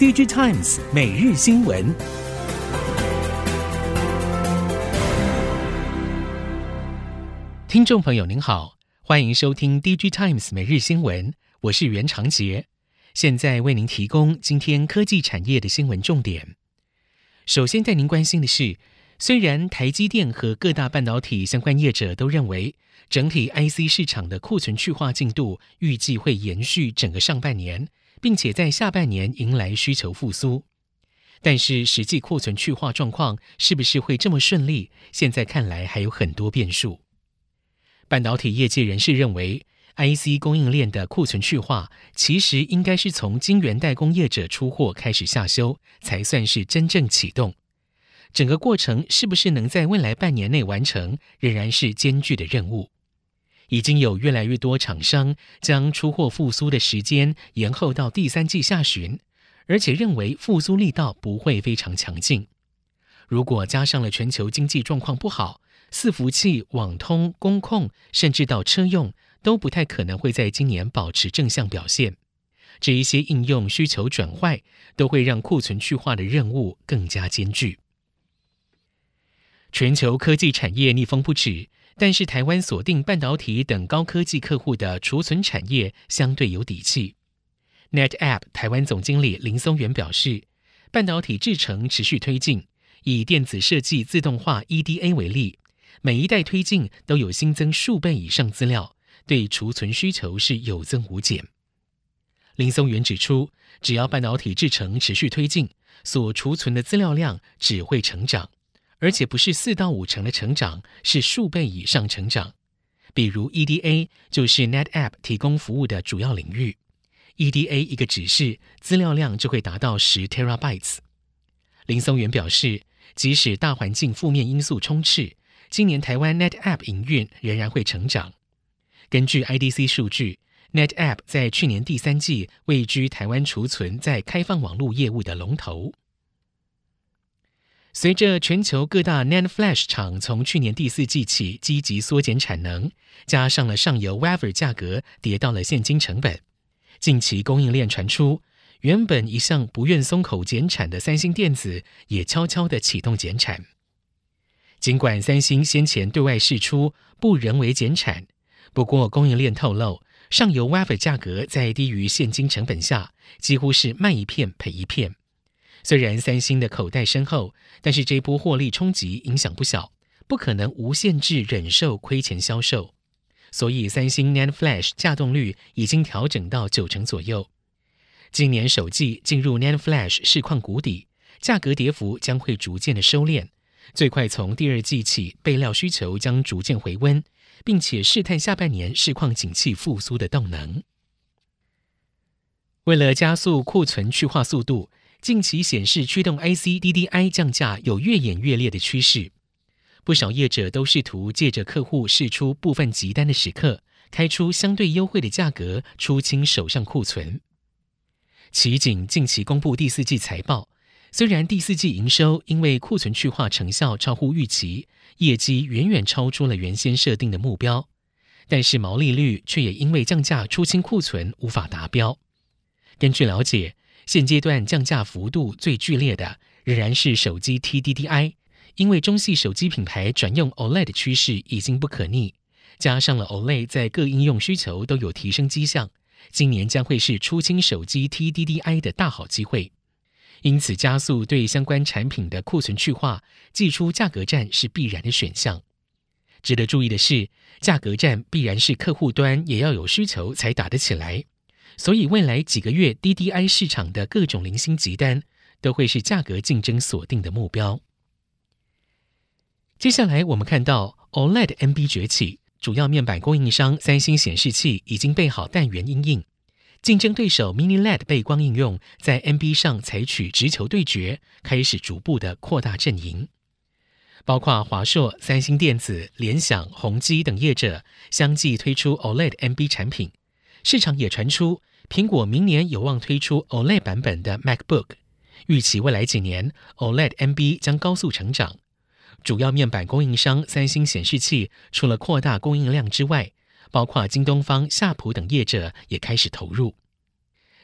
DigiTimes 每日新闻，听众朋友您好，欢迎收听 DigiTimes 每日新闻，我是袁长杰，现在为您提供今天科技产业的新闻重点。首先带您关心的是，虽然台积电和各大半导体相关业者都认为，整体 IC 市场的库存去化进度预计会延续整个上半年，并且在下半年迎来需求复苏，但是实际库存去化状况是不是会这么顺利？现在看来还有很多变数。半导体业界人士认为，IC 供应链的库存去化其实应该是从晶圆代工业者出货开始下修，才算是真正启动。整个过程是不是能在未来半年内完成，仍然是艰巨的任务。已经有越来越多厂商将出货复苏的时间延后到第三季下旬，而且认为复苏力道不会非常强劲。如果加上了全球经济状况不好，伺服器、网通、工控，甚至到车用，都不太可能会在今年保持正向表现。这一些应用需求转坏，都会让库存去化的任务更加艰巨。全球科技产业逆风不止，但是台湾锁定半导体等高科技客户的储存产业相对有底气。NetApp 台湾总经理林松元表示，半导体制程持续推进，以电子设计自动化 EDA 为例，每一代推进都有新增数倍以上资料，对储存需求是有增无减。林松元指出，只要半导体制程持续推进，所储存的资料量只会成长。而且不是四到五成的成长，是数倍以上成长。比如 EDA 就是 NetApp 提供服务的主要领域，EDA 一个指示资料量就会达到十 terabytes。林松元表示，即使大环境负面因素充斥，今年台湾 NetApp 营运仍然会成长。根据 IDC 数据，NetApp 在去年第三季位居台湾储存在开放网络业务的龙头。随着全球各大 NAND Flash 厂从去年第四季起积极缩减产能，加上了上游 Wafer 价格跌到了现金成本，近期供应链传出，原本一向不愿松口减产的三星电子也悄悄地启动减产。尽管三星先前对外释出不人为减产，不过供应链透露，上游 Wafer 价格在低于现金成本下，几乎是卖一片赔一片。虽然三星的口袋深厚，但是这波获利冲击影响不小，不可能无限制忍受亏钱销售。所以，三星 NAND Flash 稼动率已经调整到九成左右。今年首季进入 NAND Flash 市况谷底，价格跌幅将会逐渐的收敛，最快从第二季起备料需求将逐渐回温，并且试探下半年市况景气复苏的动能。为了加速库存去化速度。近期显示驱动 IC DDI 降价有越演越烈的趋势，不少业者都试图借着客户试出部分急单的时刻，开出相对优惠的价格，出清手上库存。奇景近期公布第四季财报，虽然第四季营收因为库存去化成效超乎预期，业绩远远超出了原先设定的目标，但是毛利率却也因为降价出清库存无法达标。根据了解，现阶段降价幅度最剧烈的仍然是手机 TDDI，因为中系手机品牌转用 OLED 的趋势已经不可逆，加上了 OLED 在各应用需求都有提升迹象，今年将会是出清手机 TDDI 的大好机会，因此加速对相关产品的库存去化，祭出价格战是必然的选项。值得注意的是，价格战必然是客户端也要有需求才打得起来。所以，未来几个月 DDI 市场的各种零星急单都会是价格竞争锁定的目标。接下来，我们看到 OLED NB 崛起，主要面板供应商三星显示器已经备好弹圆因应，竞争对手 Mini LED 背光应用在 NB 上采取直球对决，开始逐步的扩大阵营。包括华硕、三星电子、联想、宏基等业者相继推出 OLED NB 产品，市场也传出。苹果明年有望推出 OLED 版本的 MacBook，预期未来几年 OLED MB 将高速成长。主要面板供应商三星显示器除了扩大供应量之外，包括京东方、夏普等业者也开始投入。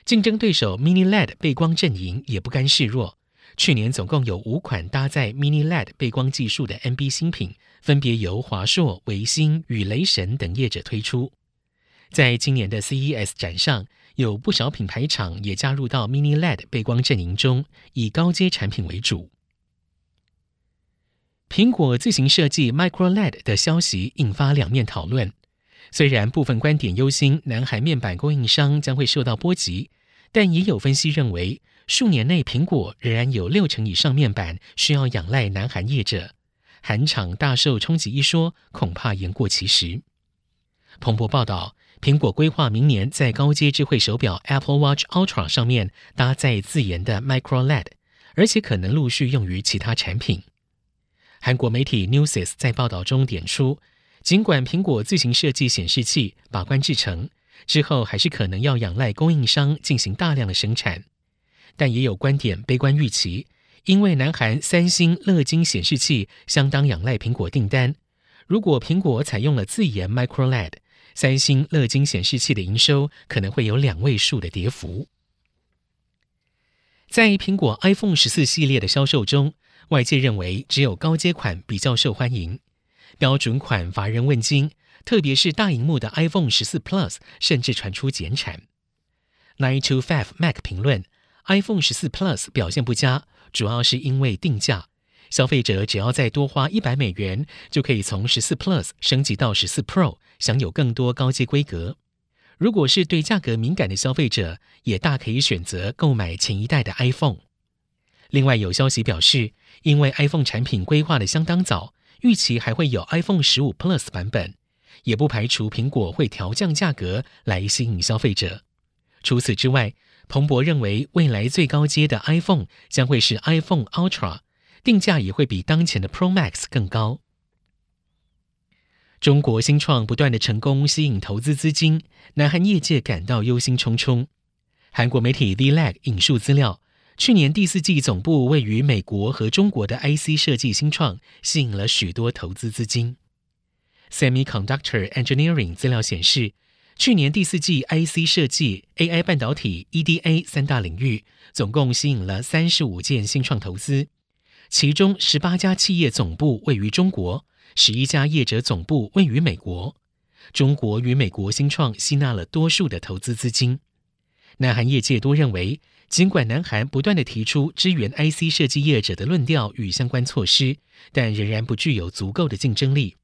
竞争对手 Mini LED 背光阵营也不甘示弱。去年总共有五款搭载 Mini LED 背光技术的 NB 新品，分别由华硕、维星与雷神等业者推出。在今年的 CES 展上，有不少品牌厂也加入到 Mini LED 背光阵营中，以高阶产品为主。苹果自行设计 Micro LED 的消息引发两面讨论。虽然部分观点忧心南韩面板供应商将会受到波及，但也有分析认为，数年内苹果仍然有六成以上面板需要仰赖南韩业者，韩厂大受冲击一说恐怕言过其实。彭博报道，苹果规划明年在高阶智慧手表 Apple Watch Ultra 上面搭载自研的 Micro LED，而且可能陆续用于其他产品。韩国媒体 Newsis 在报道中点出，尽管苹果自行设计显示器、把关制成，之后还是可能要仰赖供应商进行大量的生产，但也有观点悲观预期，因为南韩三星、乐金显示器相当仰赖苹果订单，如果苹果采用了自研 Micro LED，三星、乐金显示器的营收可能会有两位数的跌幅。在苹果 iPhone 十四系列的销售中，外界认为只有高阶款比较受欢迎。标准款乏人问津，特别是大荧幕的 iPhone 十四 Plus，甚至传出减产。Nine to Five Mac 评论：iPhone 十四 Plus 表现不佳，主要是因为定价。消费者只要再多花一百美元，就可以从十四 Plus 升级到十四 Pro，享有更多高阶规格。如果是对价格敏感的消费者，也大可以选择购买前一代的 iPhone。另外有消息表示，因为 iPhone 产品规划的相当早。预期还会有 iPhone 十五 Plus 版本，也不排除苹果会调降价格来吸引消费者。除此之外，彭博认为未来最高阶的 iPhone 将会是 iPhone Ultra，定价也会比当前的 Pro Max 更高。中国新创不断的成功吸引投资资金，南韩业界感到忧心忡忡。韩国媒体 The Lag 引述资料。去年第四季总部位于美国和中国的 IC 设计新创吸引了许多投资资金。Semiconductor Engineering 资料显示，去年第四季 IC 设计、AI 半导体、EDA 三大领域总共吸引了三十五件新创投资，其中十八家企业总部位于中国，十一家业者总部位于美国。中国与美国新创吸纳了多数的投资资金。南韩业界多认为。尽管南韩不断的提出支援 IC 设计业者的论调与相关措施，但仍然不具有足够的竞争力，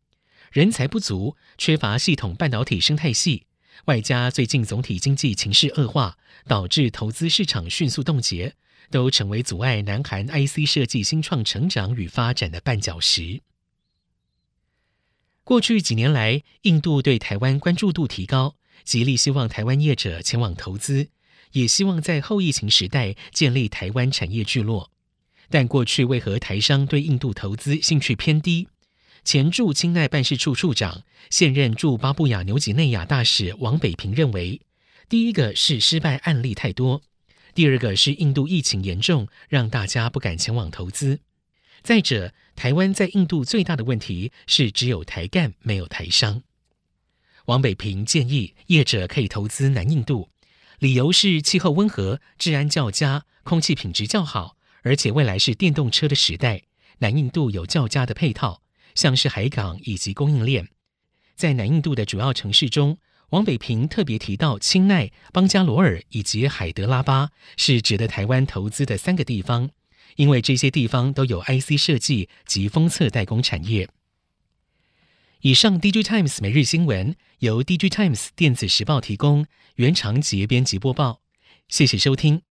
人才不足，缺乏系统半导体生态系，外加最近总体经济情势恶化，导致投资市场迅速冻结，都成为阻碍南韩 IC 设计新创成长与发展的绊脚石。过去几年来，印度对台湾关注度提高，极力希望台湾业者前往投资。也希望在后疫情时代建立台湾产业聚落，但过去为何台商对印度投资兴趣偏低？前驻清奈办事处处长、现任驻巴布亚纽几内亚大使王北平认为，第一个是失败案例太多，第二个是印度疫情严重，让大家不敢前往投资。再者，台湾在印度最大的问题是只有台干没有台商。王北平建议业者可以投资南印度。理由是气候温和、治安较佳、空气品质较好，而且未来是电动车的时代。南印度有较佳的配套，像是海港以及供应链。在南印度的主要城市中，王北平特别提到清奈、邦加罗尔以及海德拉巴是值得台湾投资的三个地方，因为这些地方都有 IC 设计及封测代工产业。以上，DG Times 每日新闻由 DG Times 电子时报提供，原长节编辑播报，谢谢收听。